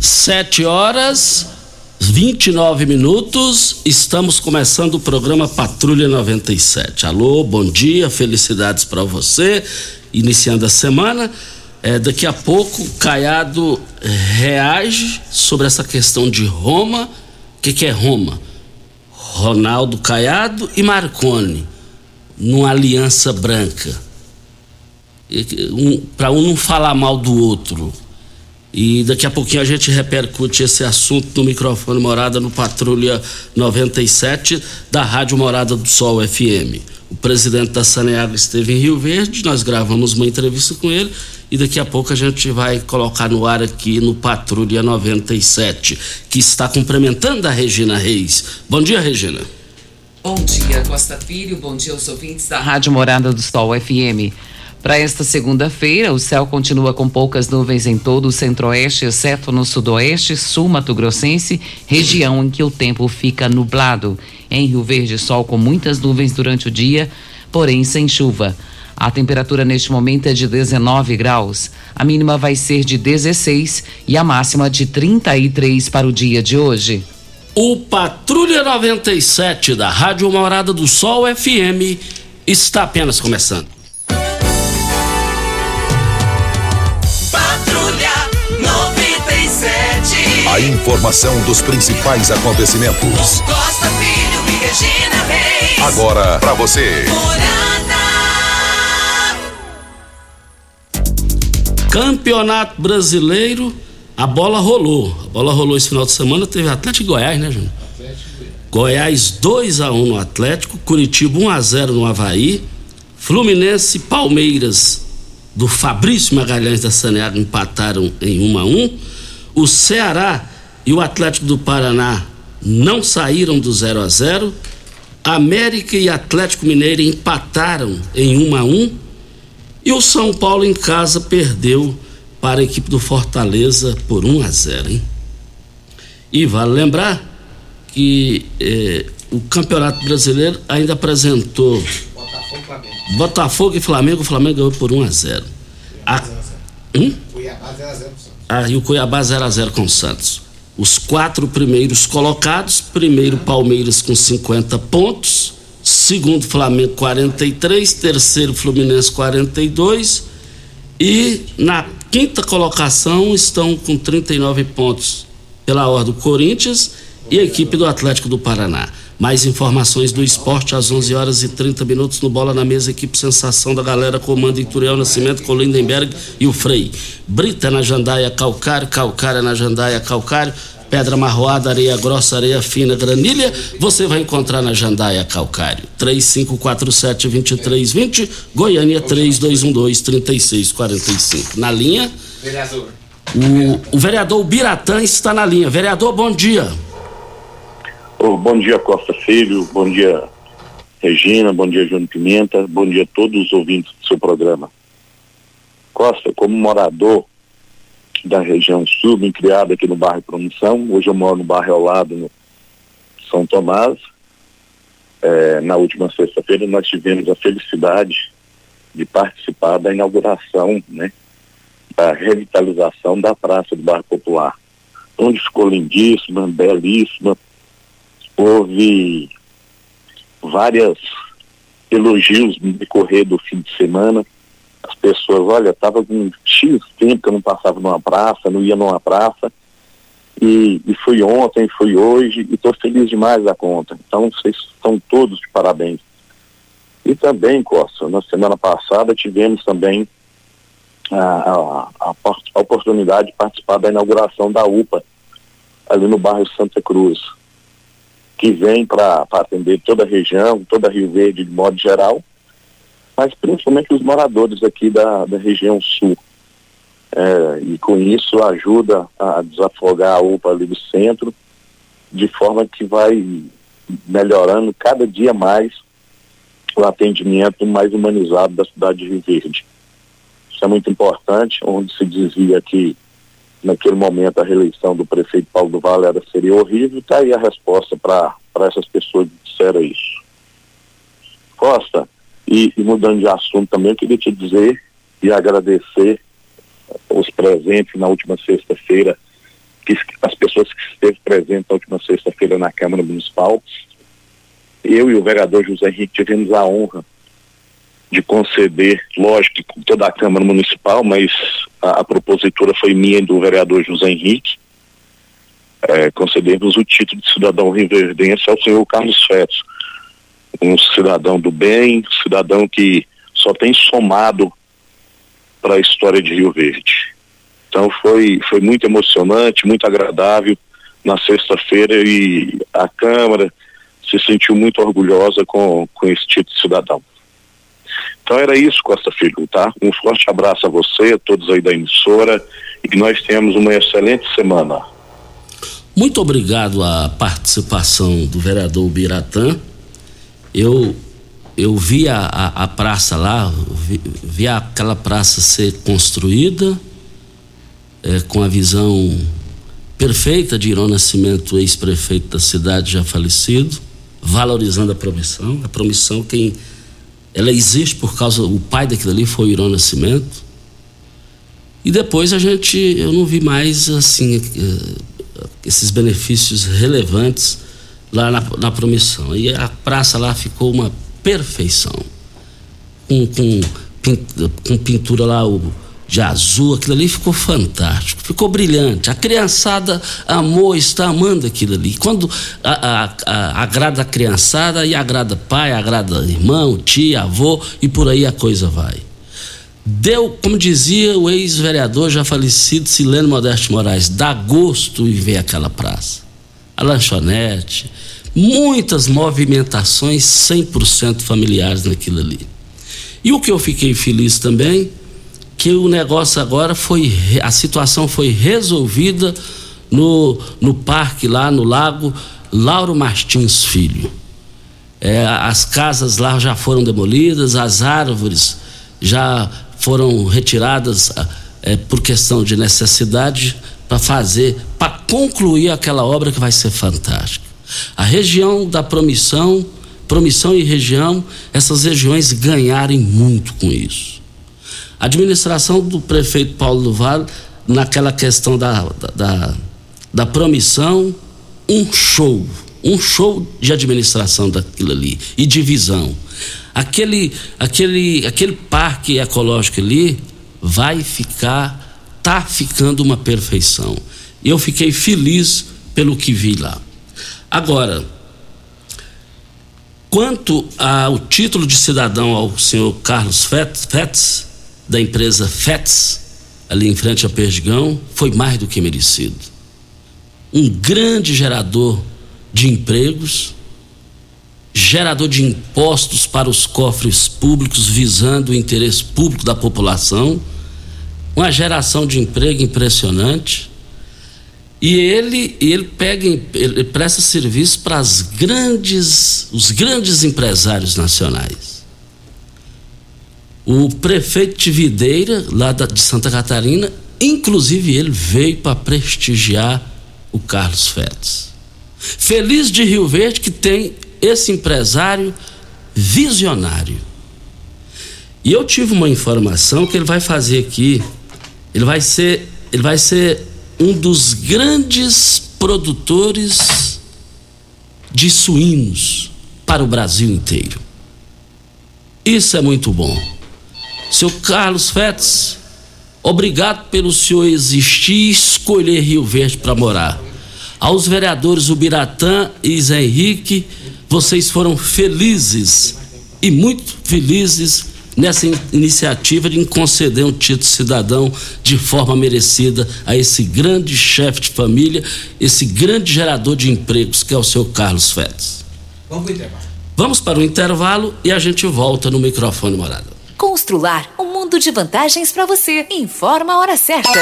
Sete horas 29 minutos, estamos começando o programa Patrulha 97. Alô, bom dia, felicidades para você. Iniciando a semana, é, daqui a pouco Caiado reage sobre essa questão de Roma. O que, que é Roma? Ronaldo Caiado e Marconi, numa aliança branca. Um, para um não falar mal do outro. E daqui a pouquinho a gente repercute esse assunto no microfone Morada no Patrulha 97 da Rádio Morada do Sol FM. O presidente da Saneago esteve em Rio Verde, nós gravamos uma entrevista com ele e daqui a pouco a gente vai colocar no ar aqui no Patrulha 97, que está cumprimentando a Regina Reis. Bom dia, Regina. Bom dia, Costa Filho. Bom dia aos ouvintes da Rádio Morada do Sol FM. Para esta segunda-feira, o céu continua com poucas nuvens em todo o centro-oeste, exceto no sudoeste, sul mato-grossense, região em que o tempo fica nublado. Em Rio Verde, sol com muitas nuvens durante o dia, porém sem chuva. A temperatura neste momento é de 19 graus. A mínima vai ser de 16 e a máxima de 33 para o dia de hoje. O Patrulha 97 da Rádio Morada do Sol FM está apenas começando. A informação dos principais acontecimentos. Costa Filho e Regina Reis. Agora para você. Campeonato Brasileiro, a bola rolou. A bola rolou esse final de semana, teve Atlético e Goiás, né, Júnior? Goiás 2 a 1 no Atlético, Curitiba 1 a 0 no Havaí, Fluminense e Palmeiras do Fabrício Magalhães da Saneago empataram em 1 a 1 o Ceará e o Atlético do Paraná não saíram do 0 a 0. América e Atlético Mineiro empataram em 1 a 1 e o São Paulo em casa perdeu para a equipe do Fortaleza por 1 a 0, hein? E vale lembrar que eh, o Campeonato Brasileiro ainda apresentou Botafogo, Flamengo. Botafogo e Flamengo, o Flamengo ganhou por 1 a 0. A... Hum? Cuiabá 0 a 0 ah, e o Cuiabá 0 a 0 com o Santos. Os quatro primeiros colocados, primeiro Palmeiras com 50 pontos, segundo Flamengo 43, terceiro Fluminense 42 e na quinta colocação estão com 39 pontos pela ordem do Corinthians e a equipe do Atlético do Paraná. Mais informações do esporte às 11 horas e 30 minutos no Bola na Mesa, equipe Sensação da Galera, comando Ituriel Nascimento com Lindenberg e o Frei. Brita na Jandaia Calcário, Calcária na Jandaia Calcário, pedra marroada, areia grossa, areia fina, granilha, você vai encontrar na Jandaia Calcário. 3547-2320, Goiânia 3212-3645. Na linha. Vereador. O, o vereador Biratã está na linha. Vereador, bom dia. Oh, bom dia, Costa Filho. Bom dia, Regina. Bom dia, Júnior Pimenta. Bom dia a todos os ouvintes do seu programa. Costa, como morador da região sul, me criado aqui no bairro Promissão. Hoje eu moro no bairro ao lado, no São Tomás. É, na última sexta-feira nós tivemos a felicidade de participar da inauguração, né, da revitalização da Praça do Bairro Popular, onde ficou lindíssima, belíssima. Houve várias elogios no decorrer do fim de semana. As pessoas, olha, estava com X tempo que eu não passava numa praça, não ia numa praça. E, e fui ontem, fui hoje, e estou feliz demais da conta. Então, vocês estão todos de parabéns. E também, Costa, na semana passada tivemos também a, a, a, a oportunidade de participar da inauguração da UPA, ali no bairro Santa Cruz, que vem para atender toda a região, toda a Rio Verde de modo geral, mas principalmente os moradores aqui da, da região sul. É, e com isso ajuda a desafogar a UPA ali do centro, de forma que vai melhorando cada dia mais o atendimento mais humanizado da cidade de Rio Verde. Isso é muito importante, onde se dizia que naquele momento a reeleição do prefeito Paulo do Vale era, seria horrível, está aí a resposta para essas pessoas que disseram isso. Costa, e, e, mudando de assunto também, eu queria te dizer e agradecer os presentes na última sexta-feira, as pessoas que esteve presentes na última sexta-feira na Câmara Municipal. Eu e o vereador José Henrique tivemos a honra de conceder, lógico, com toda a Câmara Municipal, mas a, a propositura foi minha e do vereador José Henrique, é, concedemos o título de cidadão riverdense ao senhor Carlos Fetos, um cidadão do bem, cidadão que só tem somado para a história de Rio Verde. Então foi, foi muito emocionante, muito agradável na sexta-feira e a Câmara se sentiu muito orgulhosa com, com esse título de cidadão. Então era isso, Costa Filho, tá? Um forte abraço a você, a todos aí da emissora e que nós tenhamos uma excelente semana. Muito obrigado à participação do vereador Biratã. Eu eu vi a, a, a praça lá, vi, vi, aquela praça ser construída é, com a visão perfeita de Irão Nascimento, ex-prefeito da cidade já falecido, valorizando a promissão. A promissão quem ela existe por causa o pai daquilo ali foi o Irão Nascimento. E depois a gente eu não vi mais assim eh, esses benefícios relevantes lá na, na promissão. E a praça lá ficou uma perfeição. Com, com, com pintura lá o, de azul, aquilo ali ficou fantástico, ficou brilhante. A criançada amou, está amando aquilo ali. Quando a, a, a, agrada a criançada, e agrada pai, agrada irmão, tia, avô, e por aí a coisa vai. Deu, como dizia o ex-vereador já falecido Sileno Modesto Moraes, dá gosto em ver aquela praça. A lanchonete, muitas movimentações 100% familiares naquilo ali. E o que eu fiquei feliz também que o negócio agora foi a situação foi resolvida no, no parque lá no lago Lauro Martins Filho. É, as casas lá já foram demolidas, as árvores já foram retiradas é, por questão de necessidade para fazer, para concluir aquela obra que vai ser fantástica. A região da promissão, promissão e região, essas regiões ganharem muito com isso. A administração do prefeito Paulo do Vale, naquela questão da, da, da promissão, um show, um show de administração daquilo ali e de visão. Aquele, aquele, aquele parque ecológico ali vai ficar, tá ficando uma perfeição. Eu fiquei feliz pelo que vi lá. Agora, quanto ao título de cidadão ao senhor Carlos Fetz, da empresa FETS, ali em frente a Perdigão, foi mais do que merecido. Um grande gerador de empregos, gerador de impostos para os cofres públicos visando o interesse público da população, uma geração de emprego impressionante. E ele, ele pega, ele presta serviço para as grandes, os grandes empresários nacionais. O prefeito de Videira, lá da, de Santa Catarina, Inclusive, ele veio para prestigiar o Carlos Félix. Feliz de Rio Verde que tem esse empresário visionário. E eu tive uma informação que ele vai fazer aqui, ele vai ser, ele vai ser um dos grandes produtores de suínos para o Brasil inteiro. Isso é muito bom. Seu Carlos Fetz, obrigado pelo senhor existir e escolher Rio Verde para morar. Aos vereadores Ubiratã e Zé Henrique, vocês foram felizes e muito felizes nessa iniciativa de conceder um título cidadão de forma merecida a esse grande chefe de família, esse grande gerador de empregos que é o seu Carlos Félix. Vamos para o intervalo. Vamos para o intervalo e a gente volta no microfone morado. Constrular um mundo de vantagens para você. Informa a hora certa.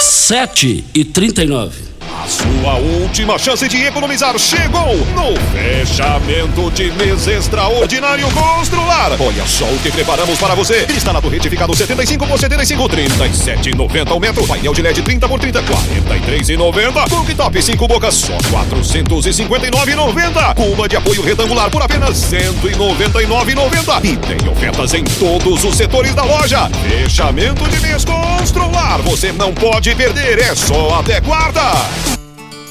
7 e 39 a sua última chance de economizar chegou no fechamento de mês extraordinário Constrular. Olha só o que preparamos para você. Instalado retificado 75 por 75, 37,90 ao metro. Painel de LED 30 por 30, 43,90. Cooktop 5 bocas, só 459,90. Cuba de apoio retangular por apenas 199,90. E tem ofertas em todos os setores da loja. Fechamento de mês Constrular. Você não pode perder, é só até quarta.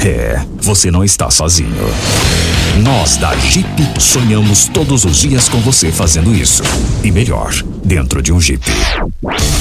É, você não está sozinho. Nós da Jeep sonhamos todos os dias com você fazendo isso. E melhor, dentro de um Jeep.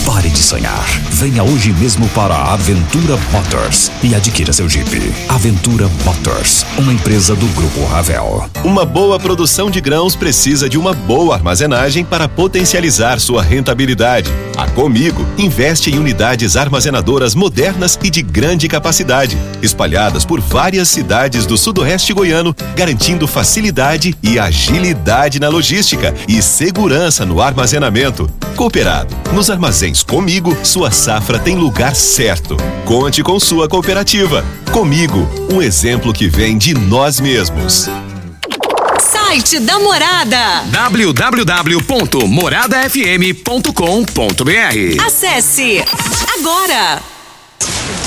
Pare de sonhar. Venha hoje mesmo para a Aventura Motors e adquira seu Jeep. Aventura Motors, uma empresa do Grupo Ravel. Uma boa produção de grãos precisa de uma boa armazenagem para potencializar sua rentabilidade. A Comigo investe em unidades armazenadoras modernas e de grande capacidade, espalhadas por várias cidades do sudoeste goiano, garantindo facilidade e agilidade na logística e segurança no armazenamento. Cooperado, nos armazéns Comigo, sua safra tem lugar certo. Conte com sua cooperativa. Comigo, um exemplo que vem de nós mesmos. Site da Morada www.moradafm.com.br Acesse agora!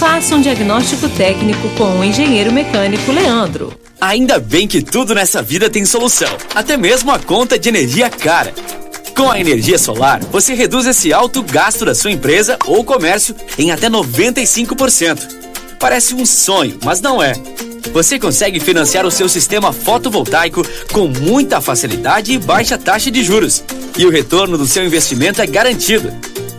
Faça um diagnóstico técnico com o engenheiro mecânico Leandro. Ainda bem que tudo nessa vida tem solução, até mesmo a conta de energia cara. Com a energia solar, você reduz esse alto gasto da sua empresa ou comércio em até 95%. Parece um sonho, mas não é. Você consegue financiar o seu sistema fotovoltaico com muita facilidade e baixa taxa de juros. E o retorno do seu investimento é garantido.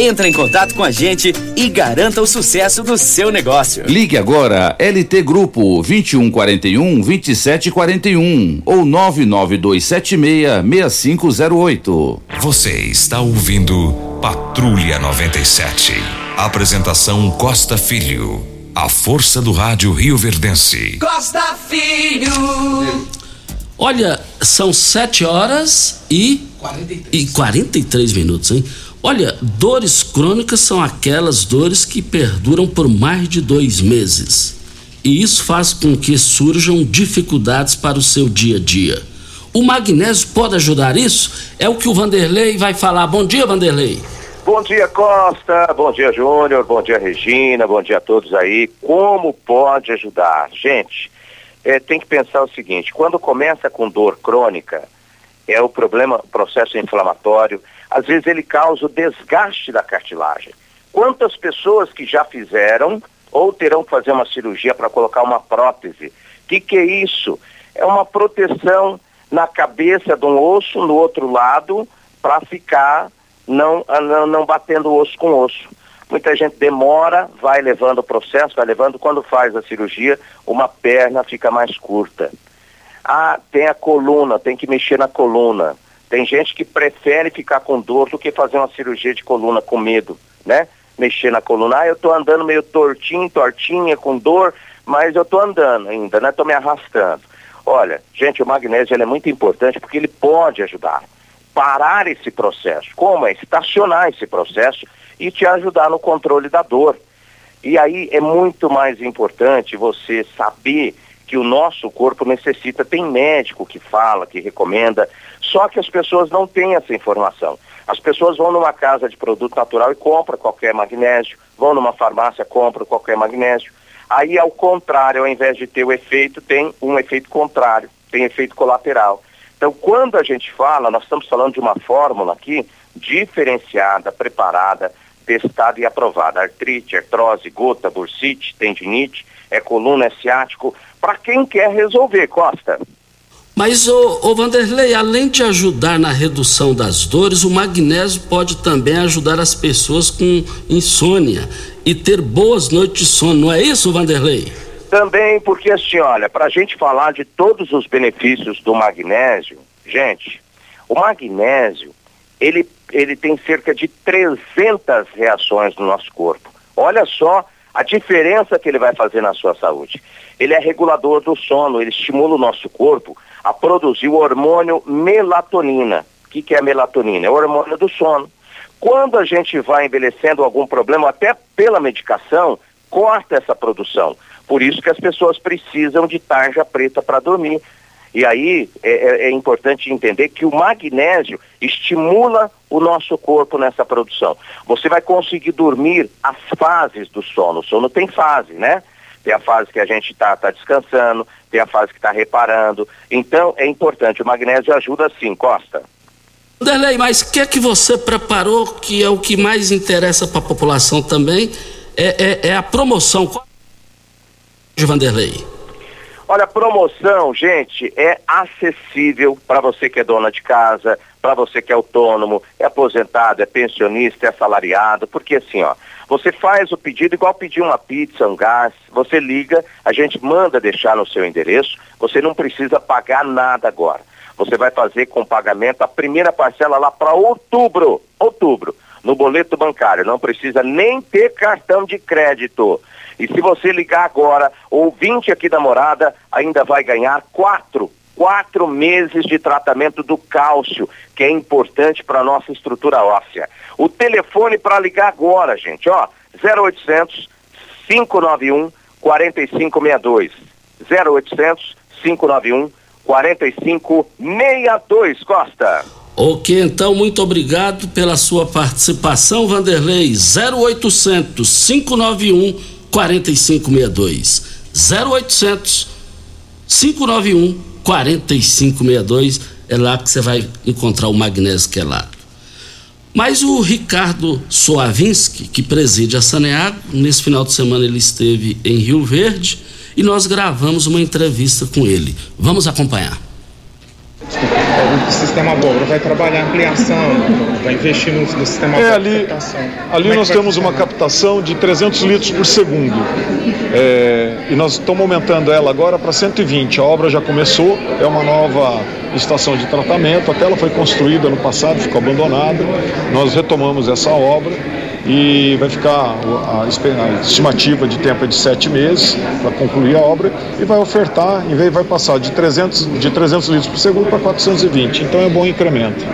Entre em contato com a gente e garanta o sucesso do seu negócio. Ligue agora LT Grupo 2141 2741 ou 99276 6508. Você está ouvindo Patrulha 97. Apresentação Costa Filho. A força do rádio Rio Verdense. Costa Filho. Olha, são 7 horas e 43. e 43 minutos, hein? Olha, dores crônicas são aquelas dores que perduram por mais de dois meses. E isso faz com que surjam dificuldades para o seu dia a dia. O magnésio pode ajudar isso? É o que o Vanderlei vai falar. Bom dia, Vanderlei. Bom dia, Costa. Bom dia, Júnior. Bom dia, Regina. Bom dia a todos aí. Como pode ajudar? Gente, é, tem que pensar o seguinte: quando começa com dor crônica, é o problema, processo inflamatório às vezes ele causa o desgaste da cartilagem. Quantas pessoas que já fizeram ou terão que fazer uma cirurgia para colocar uma prótese? O que, que é isso? É uma proteção na cabeça de um osso, no outro lado, para ficar não, não, não batendo osso com osso. Muita gente demora, vai levando o processo, vai levando, quando faz a cirurgia, uma perna fica mais curta. Ah, tem a coluna, tem que mexer na coluna. Tem gente que prefere ficar com dor do que fazer uma cirurgia de coluna com medo, né? Mexer na coluna. Ah, eu tô andando meio tortinho, tortinha, com dor, mas eu tô andando ainda, né? Tô me arrastando. Olha, gente, o magnésio é muito importante porque ele pode ajudar. Parar esse processo. Como é? Estacionar esse processo e te ajudar no controle da dor. E aí é muito mais importante você saber que o nosso corpo necessita. Tem médico que fala, que recomenda, só que as pessoas não têm essa informação. As pessoas vão numa casa de produto natural e compram qualquer magnésio, vão numa farmácia, compram qualquer magnésio. Aí, ao contrário, ao invés de ter o efeito, tem um efeito contrário, tem efeito colateral. Então, quando a gente fala, nós estamos falando de uma fórmula aqui diferenciada, preparada, testada e aprovada. Artrite, artrose, gota, bursite, tendinite, é coluna, é ciático, para quem quer resolver, Costa. Mas, ô, Vanderlei, além de ajudar na redução das dores, o magnésio pode também ajudar as pessoas com insônia e ter boas noites de sono, não é isso, Vanderlei? Também, porque assim, olha, para a gente falar de todos os benefícios do magnésio, gente, o magnésio, ele, ele tem cerca de 300 reações no nosso corpo. Olha só a diferença que ele vai fazer na sua saúde. Ele é regulador do sono, ele estimula o nosso corpo a produzir o hormônio melatonina. O que, que é melatonina? É o hormônio do sono. Quando a gente vai envelhecendo algum problema, até pela medicação, corta essa produção. Por isso que as pessoas precisam de tarja preta para dormir. E aí é, é, é, importante entender que o magnésio estimula o nosso corpo nessa produção. Você vai conseguir dormir as fases do sono. O sono tem fase, né? Tem a fase que a gente está tá descansando, tem a fase que está reparando. Então é importante. O magnésio ajuda sim, Costa. Derlei, mas o que é que você preparou que é o que mais interessa para a população também? É, é, é a promoção. Vanderlei. Olha, promoção, gente, é acessível para você que é dona de casa, para você que é autônomo, é aposentado, é pensionista, é assalariado, porque assim, ó, você faz o pedido igual pedir uma pizza, um gás, você liga, a gente manda deixar no seu endereço, você não precisa pagar nada agora. Você vai fazer com pagamento a primeira parcela lá para outubro, outubro, no boleto bancário, não precisa nem ter cartão de crédito. E se você ligar agora, ouvinte aqui da morada, ainda vai ganhar quatro, quatro meses de tratamento do cálcio, que é importante para a nossa estrutura óssea. O telefone para ligar agora, gente, ó, 0800 591 4562. 0800 591 4562, Costa. Ok, então, muito obrigado pela sua participação, Vanderlei. 0800 591 4562. 0800 591 4562. É lá que você vai encontrar o magnésio quelado. Mas o Ricardo Soavinski, que preside a Saneago, nesse final de semana ele esteve em Rio Verde e nós gravamos uma entrevista com ele. Vamos acompanhar. O sistema Bobra vai trabalhar ampliação, vai investir no, no sistema é, ali, ali nós temos uma captação de 300 litros por segundo. É, e nós estamos aumentando ela agora para 120. A obra já começou, é uma nova estação de tratamento. Até ela foi construída no passado, ficou abandonada. Nós retomamos essa obra e vai ficar a, estimativa de tempo é de sete meses para concluir a obra e vai ofertar, em vez vai passar de 300, de 300 litros por segundo para 420, então é um bom incremento.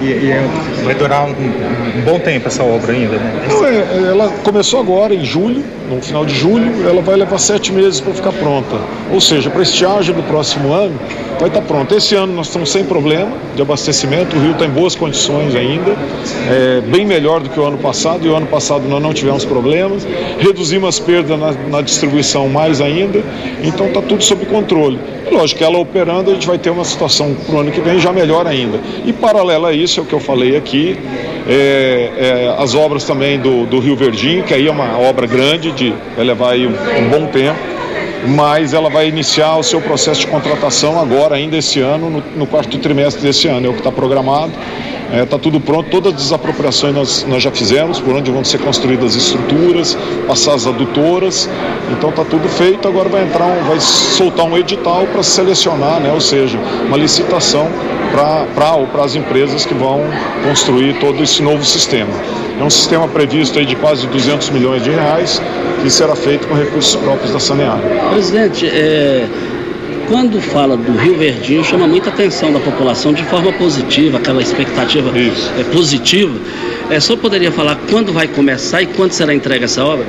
E, e é, vai durar um, um, bom tempo essa obra ainda, né? Não, é, ela começou agora, em julho, no final de julho, ela vai levar sete meses para ficar pronta. Ou seja, para estiagem do próximo ano, vai estar tá pronta. Esse ano nós estamos sem problema de abastecimento, o rio está em boas condições ainda, é bem melhor do que o ano passado, e o ano passado nós não tivemos problemas, reduzimos as perdas na, na distribuição mais ainda, então está tudo sob controle. Lógico que ela operando, a gente vai ter uma situação para o ano que vem já melhor ainda. E paralelo a isso, é o que eu falei aqui, é, é, as obras também do, do Rio Verdinho, que aí é uma obra grande, de, vai levar aí um, um bom tempo mas ela vai iniciar o seu processo de contratação agora, ainda esse ano, no, no quarto trimestre desse ano, é o que está programado. Está é, tá tudo pronto, todas as desapropriações nós, nós já fizemos, por onde vão ser construídas as estruturas, passar as adutoras, então está tudo feito, agora vai entrar, um, vai soltar um edital para selecionar, né, ou seja, uma licitação para para as empresas que vão construir todo esse novo sistema. É um sistema previsto aí de quase 200 milhões de reais, que será feito com recursos próprios da Saneago. Presidente, é, quando fala do Rio Verdinho, chama muita atenção da população de forma positiva, aquela expectativa é, positiva. É, só poderia falar quando vai começar e quando será entregue essa obra?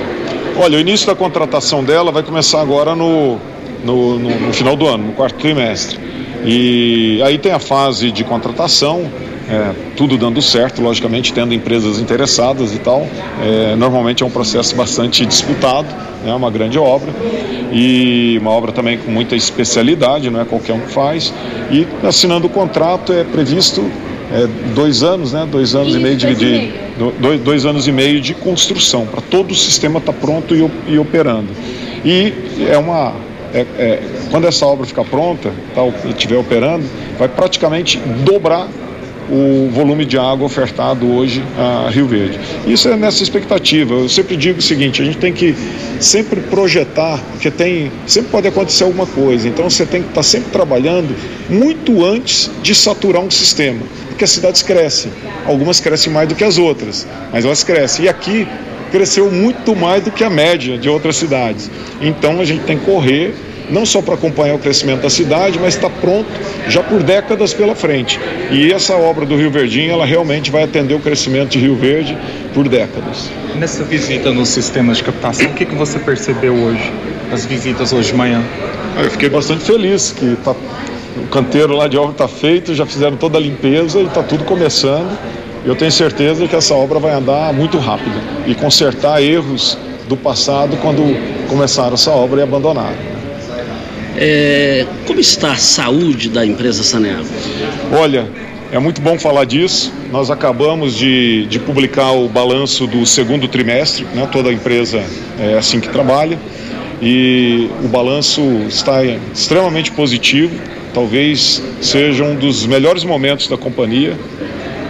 Olha, o início da contratação dela vai começar agora no, no, no, no final do ano, no quarto trimestre. E aí tem a fase de contratação, é, tudo dando certo, logicamente tendo empresas interessadas e tal. É, normalmente é um processo bastante disputado, é né, uma grande obra e uma obra também com muita especialidade, não é qualquer um que faz. E assinando o contrato é previsto é, dois anos, né? Dois anos Isso, e meio de, de dois, dois, anos e meio de construção para todo o sistema estar tá pronto e, e, operando. E é uma é, é, quando essa obra ficar pronta tal, e estiver operando, vai praticamente dobrar o volume de água ofertado hoje a Rio Verde. Isso é nessa expectativa. Eu sempre digo o seguinte: a gente tem que sempre projetar, porque tem sempre pode acontecer alguma coisa. Então você tem que estar sempre trabalhando muito antes de saturar um sistema, porque as cidades crescem. Algumas crescem mais do que as outras, mas elas crescem. E aqui cresceu muito mais do que a média de outras cidades. Então a gente tem que correr não só para acompanhar o crescimento da cidade, mas está pronto já por décadas pela frente. E essa obra do Rio Verdinho, ela realmente vai atender o crescimento de Rio Verde por décadas. Nessa visita nos sistemas de captação, o que, que você percebeu hoje, as visitas hoje de manhã? Ah, eu fiquei bastante feliz que tá, o canteiro lá de obra está feito, já fizeram toda a limpeza e está tudo começando. Eu tenho certeza que essa obra vai andar muito rápido e consertar erros do passado quando começaram essa obra e abandonaram. É, como está a saúde da empresa Saneago? Olha, é muito bom falar disso. Nós acabamos de, de publicar o balanço do segundo trimestre, né? toda a empresa é assim que trabalha, e o balanço está extremamente positivo, talvez seja um dos melhores momentos da companhia,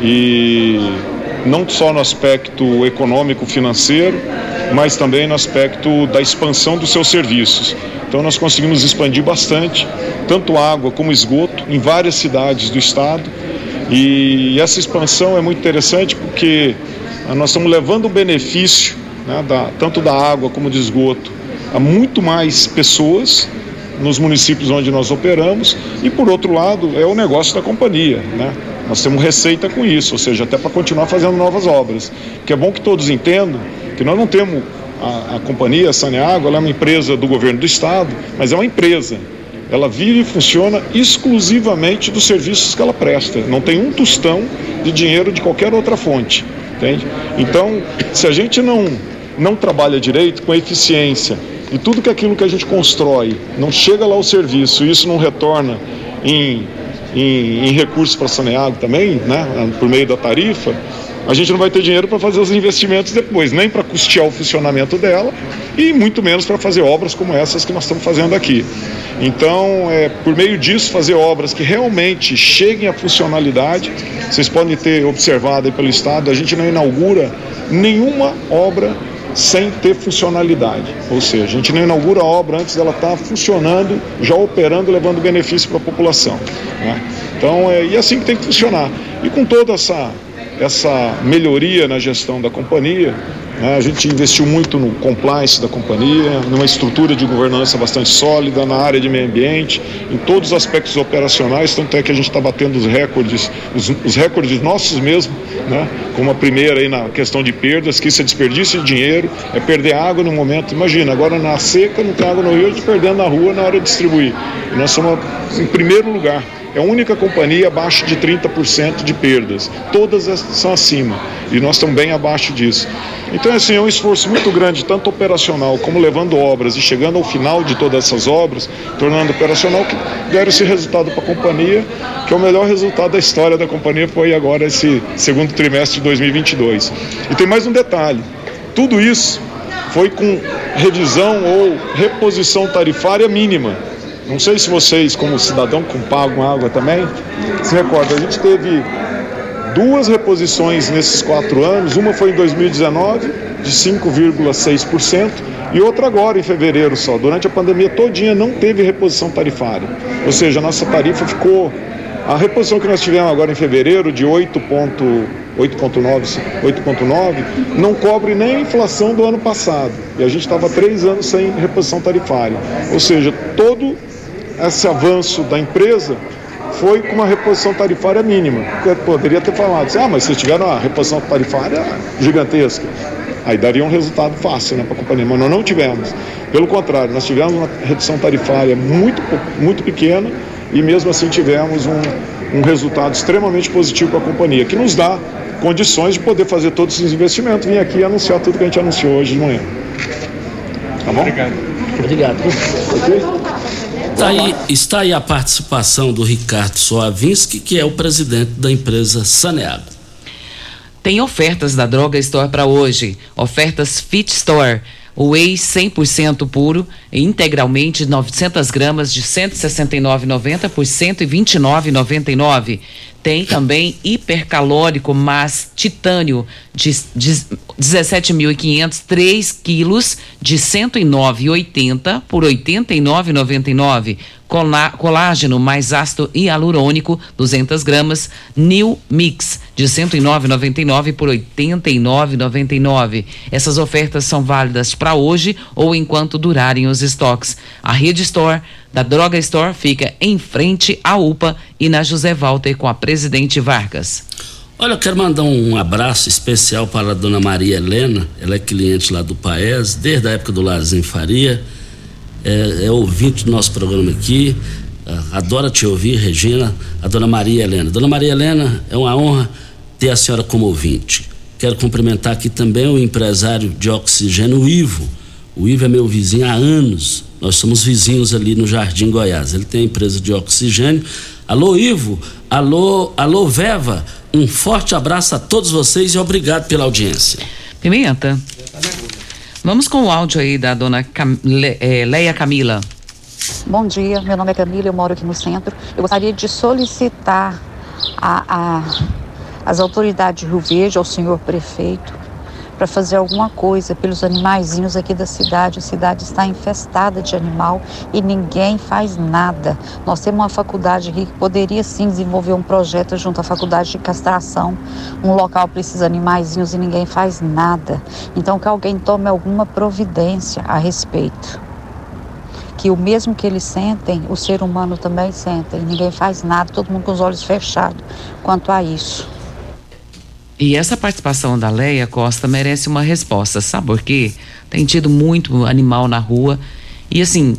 e não só no aspecto econômico financeiro, mas também no aspecto da expansão dos seus serviços. Então nós conseguimos expandir bastante, tanto água como esgoto, em várias cidades do estado. E essa expansão é muito interessante porque nós estamos levando o benefício, né, da, tanto da água como do esgoto, a muito mais pessoas nos municípios onde nós operamos e por outro lado é o negócio da companhia, né? Nós temos receita com isso, ou seja, até para continuar fazendo novas obras. Que é bom que todos entendam que nós não temos a, a companhia a Saneago, ela é uma empresa do governo do estado, mas é uma empresa. Ela vive e funciona exclusivamente dos serviços que ela presta. Não tem um tostão de dinheiro de qualquer outra fonte. Entende? Então, se a gente não, não trabalha direito, com eficiência, e tudo que aquilo que a gente constrói não chega lá ao serviço isso não retorna em, em, em recursos para Saneago também, né, por meio da tarifa, a gente não vai ter dinheiro para fazer os investimentos depois, nem para custear o funcionamento dela e muito menos para fazer obras como essas que nós estamos fazendo aqui. Então, é, por meio disso, fazer obras que realmente cheguem à funcionalidade. Vocês podem ter observado aí pelo Estado, a gente não inaugura nenhuma obra sem ter funcionalidade. Ou seja, a gente não inaugura a obra antes dela estar tá funcionando, já operando, levando benefício para a população. Né? Então, é, e assim que tem que funcionar. E com toda essa essa melhoria na gestão da companhia. Né? A gente investiu muito no compliance da companhia, numa estrutura de governança bastante sólida, na área de meio ambiente, em todos os aspectos operacionais, tanto é que a gente está batendo os recordes, os, os, recordes nossos mesmo, né? como a primeira aí na questão de perdas, que isso é desperdício de dinheiro, é perder água no momento. Imagina, agora na seca, não tem água no rio, a gente perdendo na rua na hora de distribuir. E nós somos em primeiro lugar. É a única companhia abaixo de 30% de perdas. Todas são acima e nós estamos bem abaixo disso. Então, assim, é um esforço muito grande, tanto operacional como levando obras e chegando ao final de todas essas obras, tornando operacional, que deram esse resultado para a companhia, que é o melhor resultado da história da companhia, foi agora esse segundo trimestre de 2022. E tem mais um detalhe: tudo isso foi com revisão ou reposição tarifária mínima. Não sei se vocês, como cidadão que pagam água também, se recordam, a gente teve duas reposições nesses quatro anos. Uma foi em 2019, de 5,6%, e outra agora, em fevereiro só. Durante a pandemia todinha não teve reposição tarifária. Ou seja, a nossa tarifa ficou. A reposição que nós tivemos agora em fevereiro, de 8,9%, 8,9 não cobre nem a inflação do ano passado. E a gente estava três anos sem reposição tarifária. Ou seja, todo esse avanço da empresa foi com uma reposição tarifária mínima. Eu poderia ter falado assim, ah, mas vocês tiveram uma reposição tarifária gigantesca. Aí daria um resultado fácil né, para a companhia, mas nós não tivemos. Pelo contrário, nós tivemos uma redução tarifária muito, muito pequena e mesmo assim tivemos um, um resultado extremamente positivo para a companhia, que nos dá condições de poder fazer todos esses investimentos. Vim aqui anunciar tudo que a gente anunciou hoje de manhã. Tá bom? Obrigado. Obrigado. Okay? Está aí, está aí a participação do Ricardo Soavinski, que é o presidente da empresa Saneago. Tem ofertas da Droga Store para hoje. Ofertas Fit Store. Whey 100% puro, integralmente 900 gramas de 169,90 por 129,99. Tem também hipercalórico, mas titânio de, de 17.500, 3 quilos de 109,80 por 89,99 colágeno mais ácido hialurônico, 200 gramas, New Mix, de 109,99 por 89,99. Essas ofertas são válidas para hoje ou enquanto durarem os estoques. A Rede Store da Droga Store fica em frente à UPA e na José Walter com a Presidente Vargas. Olha, eu quero mandar um abraço especial para a dona Maria Helena, ela é cliente lá do Paes, desde a época do Larzinho Faria é, é ouvinte do nosso programa aqui, ah, adora te ouvir, Regina, a dona Maria Helena. Dona Maria Helena, é uma honra ter a senhora como ouvinte. Quero cumprimentar aqui também o empresário de oxigênio, o Ivo. O Ivo é meu vizinho há anos. Nós somos vizinhos ali no Jardim Goiás. Ele tem a empresa de oxigênio. Alô, Ivo. Alô, alô, Veva. Um forte abraço a todos vocês e obrigado pela audiência. Pimenta. Vamos com o áudio aí da dona Cam... Le... é, Leia Camila. Bom dia, meu nome é Camila, eu moro aqui no centro. Eu gostaria de solicitar a, a, as autoridades de Rio Verde, ao senhor prefeito, para fazer alguma coisa pelos animaizinhos aqui da cidade. A cidade está infestada de animal e ninguém faz nada. Nós temos uma faculdade que poderia sim desenvolver um projeto junto à faculdade de castração. Um local precisa de animaizinhos e ninguém faz nada. Então que alguém tome alguma providência a respeito que o mesmo que eles sentem, o ser humano também sente. E ninguém faz nada, todo mundo com os olhos fechados quanto a isso. E essa participação da Leia Costa merece uma resposta, sabe por quê? Tem tido muito animal na rua e assim,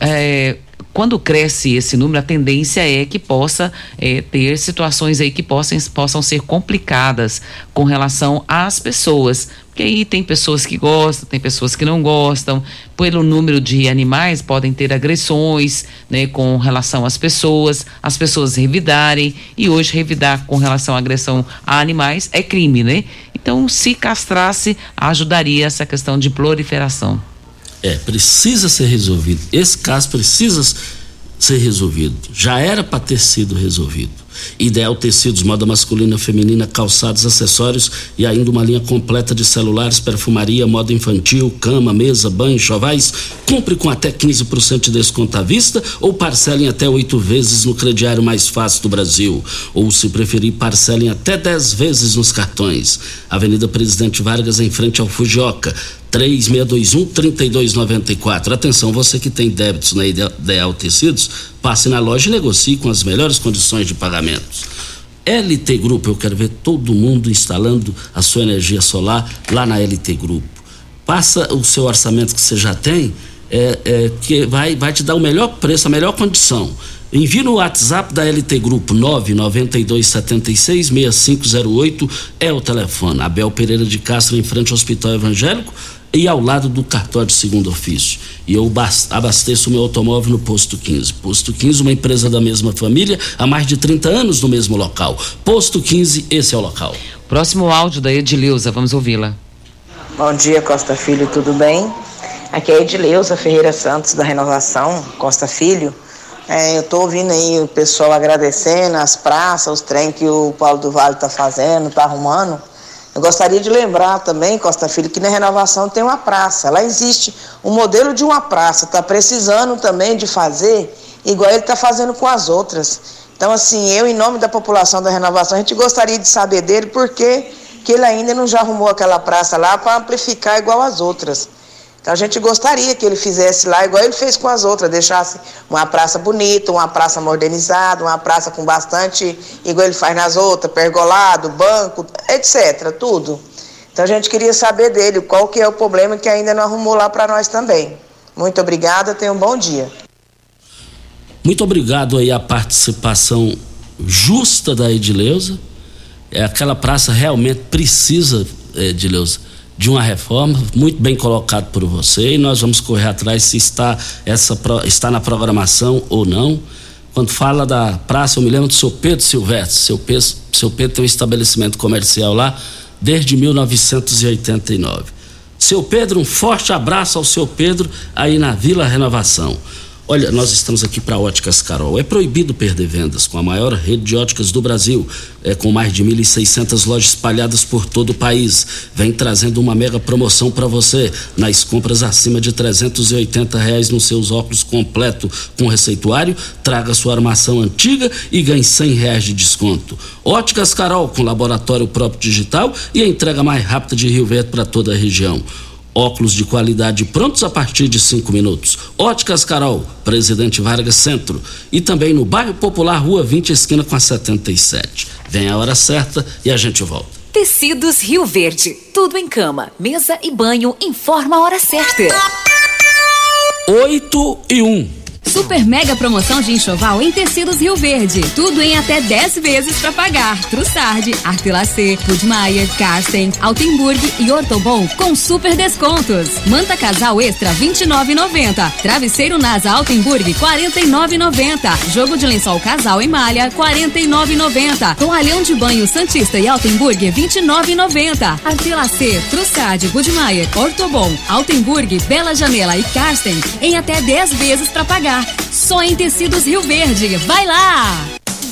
é, quando cresce esse número, a tendência é que possa é, ter situações aí que possam, possam ser complicadas com relação às pessoas. Porque aí tem pessoas que gostam, tem pessoas que não gostam. Pelo número de animais, podem ter agressões né, com relação às pessoas, as pessoas revidarem. E hoje, revidar com relação à agressão a animais é crime, né? Então, se castrasse, ajudaria essa questão de proliferação. É, precisa ser resolvido. Esse caso precisa ser resolvido. Já era para ter sido resolvido. Ideal Tecidos, moda masculina, feminina, calçados, acessórios e ainda uma linha completa de celulares, perfumaria, moda infantil, cama, mesa, banho, chovais. Compre com até 15% de desconto à vista ou parcelem até oito vezes no crediário mais fácil do Brasil. Ou, se preferir, parcelem até 10 vezes nos cartões. Avenida Presidente Vargas, em frente ao Fujioka. 3621-3294. Atenção, você que tem débitos na Ideal Tecidos, passe na loja e negocie com as melhores condições de pagamentos. LT Grupo, eu quero ver todo mundo instalando a sua energia solar lá na LT Grupo. Passa o seu orçamento que você já tem, é, é, que vai, vai te dar o melhor preço, a melhor condição. Envie no WhatsApp da LT Grupo 992766508 é o telefone. Abel Pereira de Castro em frente ao Hospital Evangélico e ao lado do cartório de segundo ofício. E eu abasteço o meu automóvel no Posto 15. Posto 15, uma empresa da mesma família, há mais de 30 anos no mesmo local. Posto 15, esse é o local. Próximo áudio da Edileuza, vamos ouvi-la. Bom dia, Costa Filho, tudo bem? Aqui é Edileuza Ferreira Santos, da Renovação, Costa Filho. É, eu estou ouvindo aí o pessoal agradecendo as praças, os trem que o Paulo do Vale está fazendo, está arrumando. Eu gostaria de lembrar também, Costa Filho, que na renovação tem uma praça. Lá existe um modelo de uma praça. Está precisando também de fazer igual ele está fazendo com as outras. Então, assim, eu, em nome da população da renovação, a gente gostaria de saber dele porque que ele ainda não já arrumou aquela praça lá para amplificar igual as outras. Então a gente gostaria que ele fizesse lá igual ele fez com as outras, deixasse uma praça bonita, uma praça modernizada, uma praça com bastante, igual ele faz nas outras, pergolado, banco, etc, tudo. Então a gente queria saber dele qual que é o problema que ainda não arrumou lá para nós também. Muito obrigada, tenha um bom dia. Muito obrigado aí a participação justa da Edileuza. É, aquela praça realmente precisa, Edileuza, de uma reforma, muito bem colocado por você, e nós vamos correr atrás se está, essa, está na programação ou não. Quando fala da praça, eu me lembro do seu Pedro Silvestre. Seu Pedro, seu Pedro tem um estabelecimento comercial lá desde 1989. Seu Pedro, um forte abraço ao seu Pedro aí na Vila Renovação. Olha, nós estamos aqui para Óticas Carol. É proibido perder vendas com a maior rede de óticas do Brasil, é, com mais de 1.600 lojas espalhadas por todo o país. Vem trazendo uma mega promoção para você nas compras acima de 380 reais nos seus óculos completo com receituário. Traga sua armação antiga e ganhe 100 reais de desconto. Óticas Carol com laboratório próprio digital e a entrega mais rápida de Rio Verde para toda a região. Óculos de qualidade prontos a partir de cinco minutos. Óticas Carol, Presidente Vargas Centro. E também no bairro Popular, Rua 20, esquina com a 77. Vem a hora certa e a gente volta. Tecidos Rio Verde. Tudo em cama, mesa e banho. Informa a hora certa. 8 e 1. Super mega promoção de enxoval em tecidos Rio Verde. Tudo em até 10 vezes para pagar. Trussardi, Artelacê, Budmeier, Carsten, Altenburg e Ortobon com super descontos. Manta casal extra 29,90. Travesseiro Nasa Altenburg 49,90. Jogo de lençol casal em malha 49,90. Toalhão de banho Santista e Altenburg 29,90. Artelacê, Trussardi, Budmeier, Ortobon, Altenburg, Bela Janela e Carsten em até 10 vezes para pagar. Só em Tecidos Rio Verde. Vai lá!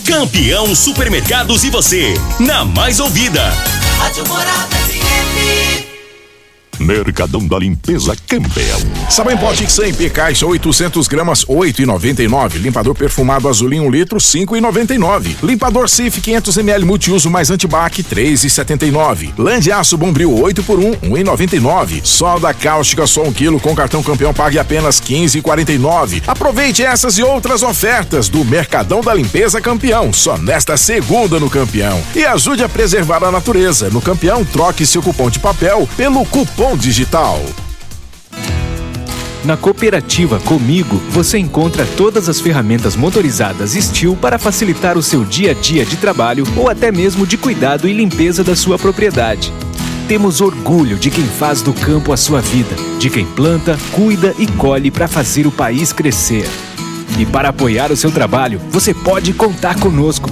Campeão Supermercados e você, na mais ouvida. Rádio Morada FM. Mercadão da Limpeza Campeão. Sabão em Tix 100 caixa 800 gramas 8,99. Limpador perfumado azulinho 1 litro 5,99. Limpador Cif 500 ml multiuso mais antibac 3,79. Lã de aço Bombril 8 por 1 1,99. Solda cáustica só 1 quilo com cartão campeão pague apenas 15,49. Aproveite essas e outras ofertas do Mercadão da Limpeza Campeão só nesta segunda no Campeão. E ajude a preservar a natureza. No Campeão troque seu cupom de papel pelo cupom digital. Na cooperativa Comigo, você encontra todas as ferramentas motorizadas Steel para facilitar o seu dia a dia de trabalho ou até mesmo de cuidado e limpeza da sua propriedade. Temos orgulho de quem faz do campo a sua vida, de quem planta, cuida e colhe para fazer o país crescer. E para apoiar o seu trabalho, você pode contar conosco.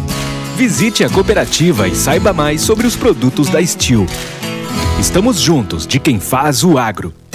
Visite a cooperativa e saiba mais sobre os produtos da Steel. Estamos juntos de quem faz o agro.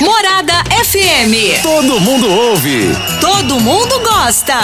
Morada FM. Todo mundo ouve. Todo mundo gosta.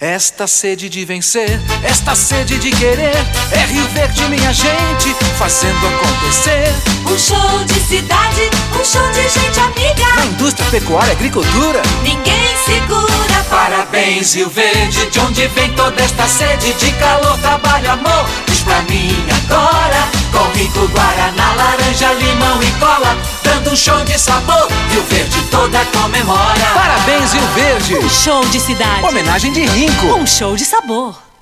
Esta sede de vencer, esta sede de querer, é Rio Verde, minha gente, fazendo acontecer. Um show de cidade, um show de gente amiga. Na indústria, pecuária, agricultura, ninguém segura. Parabéns, Rio Verde, de onde vem toda esta sede de calor, trabalho, amor. Diz pra mim agora, com rico guaraná, laranja, limão e cola, dando um show de sabor. Rio Verde toda comemora. Parabéns, Rio Verde. Um show de cidade. Homenagem de Rinco. Um show de sabor.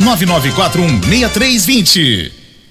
99416320.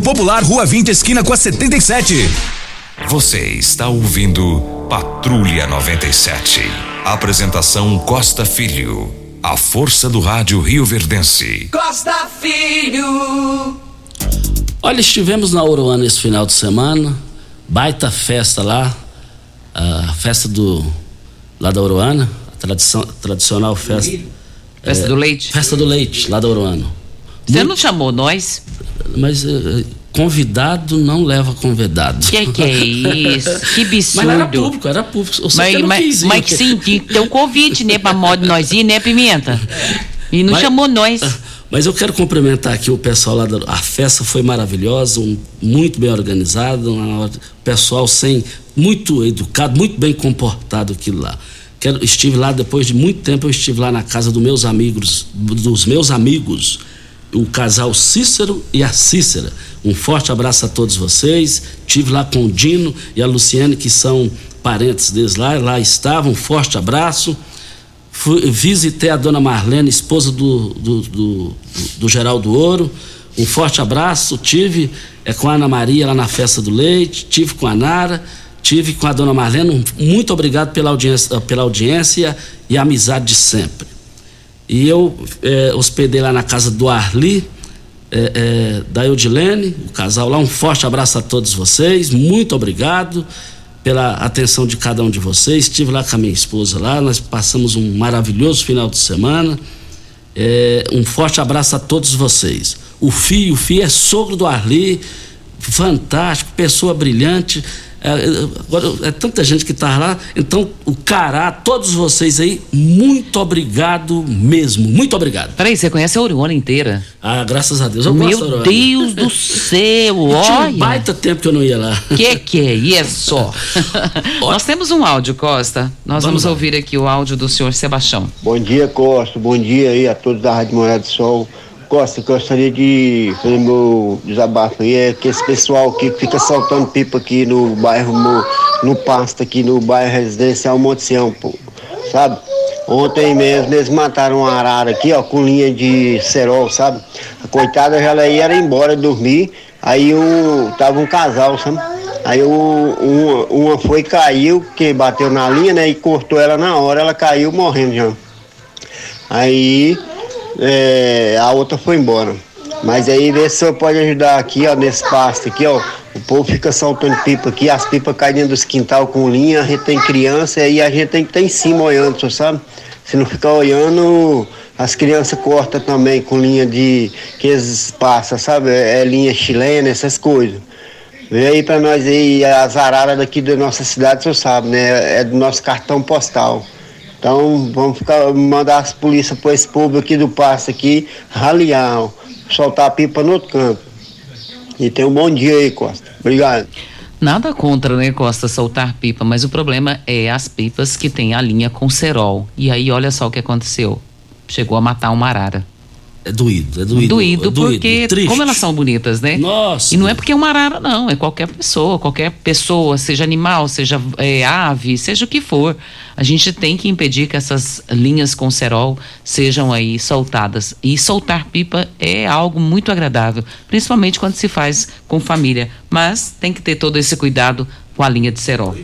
Popular, Rua 20, esquina com a 77. Você está ouvindo Patrulha 97. Apresentação Costa Filho. A força do rádio Rio Verdense. Costa Filho. Olha, estivemos na Uruana esse final de semana, baita festa lá, a festa do lá da Uruana, a tradição, tradicional festa. Festa é, do leite. Festa do leite, lá da Uruana. Você não chamou nós? Mas eh, convidado não leva convidado. Que que é isso? Que absurdo. Mas era público, era público. Eu Mas, mas, mas, que que ter um convite, né, pra modo de nós ir, né, Pimenta? E não Mas- chamou nós. Mas eu quero cumprimentar aqui o pessoal lá da. A festa foi maravilhosa, um- muito bem organizada, o pessoal sem. muito educado, muito bem comportado aquilo lá. Quero, estive lá depois de muito tempo, eu estive lá na casa dos meus amigos, dos meus amigos, o casal Cícero e a Cícera. Um forte abraço a todos vocês. Estive lá com o Dino e a Luciane, que são parentes deles lá, lá estavam. Um forte abraço. Fui- visitei a dona Marlene, esposa do, do, do, do Geraldo Ouro. Um forte abraço. Tive é, com a Ana Maria lá na festa do leite, tive com a Nara, tive com a dona Marlene. Muito obrigado pela audiência, pela audiência e amizade de sempre. E eu é, hospedei lá na casa do Arli, é, é, da Eudilene, o casal lá. Um forte abraço a todos vocês. Muito obrigado pela atenção de cada um de vocês. Estive lá com a minha esposa lá, nós passamos um maravilhoso final de semana. É, um forte abraço a todos vocês. O Fio, o Fio é sogro do Arli, fantástico, pessoa brilhante. É, é, agora, é tanta gente que está lá. Então, o Cará, todos vocês aí, muito obrigado mesmo. Muito obrigado. Peraí, você conhece a Oriona inteira? Ah, graças a Deus. Eu Meu gosto da. Deus do céu, Eu Tinha um olha. baita tempo que eu não ia lá. Que que é isso? Nós temos um áudio, Costa. Nós vamos, Vamos ouvir aqui o áudio do senhor Sebastião. Bom dia, Costa. Bom dia aí a todos da Rádio Morada do Sol. Costa, gostaria de fazer meu desabafo aí, é que esse pessoal que fica soltando pipa aqui no bairro, no, no pasto aqui no bairro residencial Monte Sião, pô, sabe? Ontem mesmo eles mataram uma arara aqui, ó, com linha de cerol, sabe? A coitada já ia era embora dormir, aí o, tava um casal, sabe? Aí o, uma, uma foi caiu, que bateu na linha, né? E cortou ela na hora, ela caiu morrendo já. Aí é, a outra foi embora. Mas aí vê se o senhor pode ajudar aqui, ó, nesse pasto aqui, ó. O povo fica soltando pipa aqui, as pipas caem dentro dos quintal com linha, a gente tem criança e a gente tem que estar em cima olhando, senhor sabe? Se não ficar olhando, as crianças cortam também com linha de que eles passam, sabe? É, é linha chilena, essas coisas. Vê aí pra nós aí, as araras daqui da nossa cidade, o senhor sabe, né? É do nosso cartão postal. Então vamos ficar, mandar as polícias para esse povo aqui do pasto aqui, raliar, soltar a pipa no outro canto. E tem um bom dia aí, Costa. Obrigado. Nada contra, né, Costa, soltar pipa, mas o problema é as pipas que tem a linha com cerol. E aí, olha só o que aconteceu. Chegou a matar uma arara. É doído, é doído. Doído, é doído, porque triste. como elas são bonitas, né? Nossa. E não é porque é uma arara, não. É qualquer pessoa, qualquer pessoa, seja animal, seja é, ave, seja o que for. A gente tem que impedir que essas linhas com cerol sejam aí soltadas. E soltar pipa é algo muito agradável, principalmente quando se faz com família. Mas tem que ter todo esse cuidado com a linha de cerol.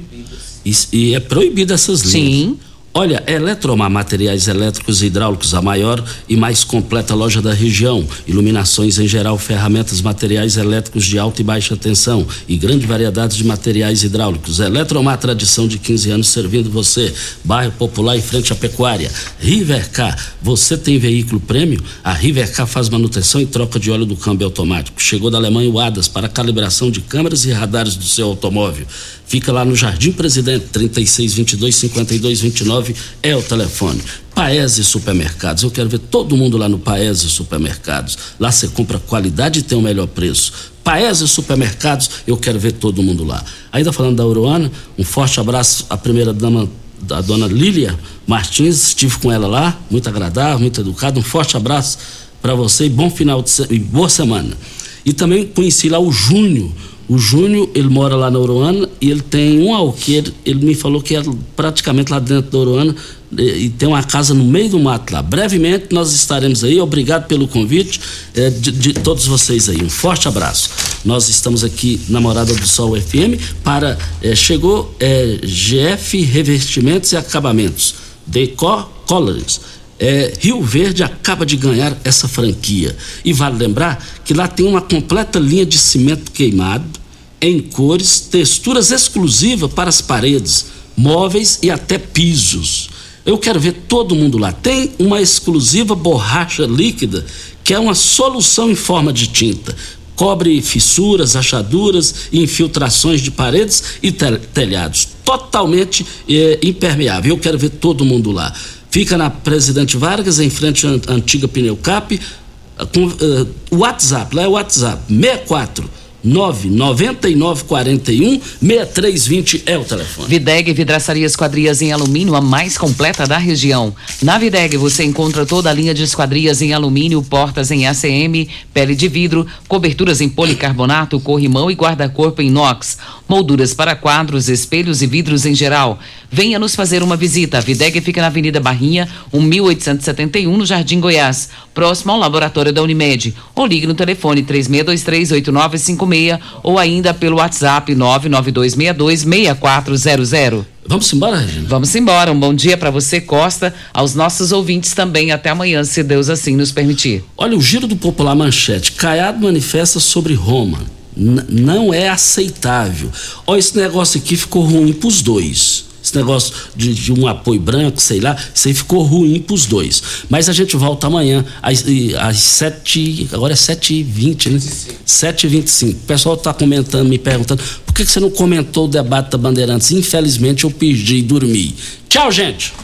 E, e é proibido essas linhas. Sim. Olha, Eletromar Materiais Elétricos e Hidráulicos, a maior e mais completa loja da região. Iluminações em geral, ferramentas, materiais elétricos de alta e baixa tensão e grande variedade de materiais hidráulicos. Eletromar, tradição de 15 anos servindo você. Bairro Popular em frente à pecuária. Rivercar, você tem veículo prêmio? A Rivercar faz manutenção e troca de óleo do câmbio automático. Chegou da Alemanha o ADAS para calibração de câmeras e radares do seu automóvel. Fica lá no Jardim Presidente, 3622 5229 é o telefone. Paese Supermercados, eu quero ver todo mundo lá no Paese Supermercados. Lá você compra qualidade e tem o melhor preço. Paese Supermercados, eu quero ver todo mundo lá. Ainda falando da Uruana, um forte abraço à primeira dama da dona Lília Martins, estive com ela lá, muito agradável, muito educada. Um forte abraço para você e bom final de se... e boa semana. E também conheci lá o Júnior. O Júnior, ele mora lá na Uruana e ele tem um alqueire, ele me falou que é praticamente lá dentro da Uruana e, e tem uma casa no meio do mato lá. Brevemente nós estaremos aí, obrigado pelo convite eh, de, de todos vocês aí. Um forte abraço. Nós estamos aqui na Morada do Sol FM para, eh, chegou eh, GF Revestimentos e Acabamentos, Decor Colors. É, Rio Verde acaba de ganhar essa franquia. E vale lembrar que lá tem uma completa linha de cimento queimado, em cores, texturas exclusivas para as paredes, móveis e até pisos. Eu quero ver todo mundo lá. Tem uma exclusiva borracha líquida, que é uma solução em forma de tinta. Cobre fissuras, rachaduras e infiltrações de paredes e tel telhados. Totalmente eh, impermeável. Eu quero ver todo mundo lá. Fica na Presidente Vargas, em frente à antiga Pneucap. Com, uh, WhatsApp, lá é o WhatsApp, 64 99941 6320 é o telefone. Videg Vidraçaria Esquadrias em Alumínio, a mais completa da região. Na Videg você encontra toda a linha de esquadrias em alumínio, portas em ACM, pele de vidro, coberturas em policarbonato, corrimão e guarda-corpo em inox, molduras para quadros, espelhos e vidros em geral. Venha nos fazer uma visita. A Videg fica na Avenida Barrinha, 1871, no Jardim Goiás, próximo ao laboratório da Unimed. Ou ligue no telefone 36238956 ou ainda pelo WhatsApp 992626400. Vamos embora, Regina? Vamos embora. Um bom dia para você, Costa, aos nossos ouvintes também. Até amanhã, se Deus assim nos permitir. Olha, o Giro do Popular Manchete. Caiado manifesta sobre Roma. Não é aceitável. Olha, esse negócio aqui ficou ruim pros dois. Esse negócio de, de, um apoio branco, sei lá, isso aí ficou ruim pros dois. Mas a gente volta amanhã às, às 7. Agora é 7h20, né? 7h25. O pessoal tá comentando, me perguntando, por que, que você não comentou o debate da Bandeirantes? Infelizmente eu perdi e dormi. Tchau, gente!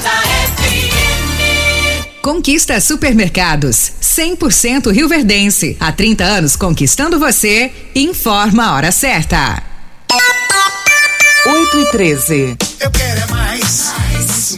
Conquista Supermercados, 100% Rio Verdense. Há 30 anos conquistando você. Informa a hora certa. 8 e 13. Eu quero é mais. mais.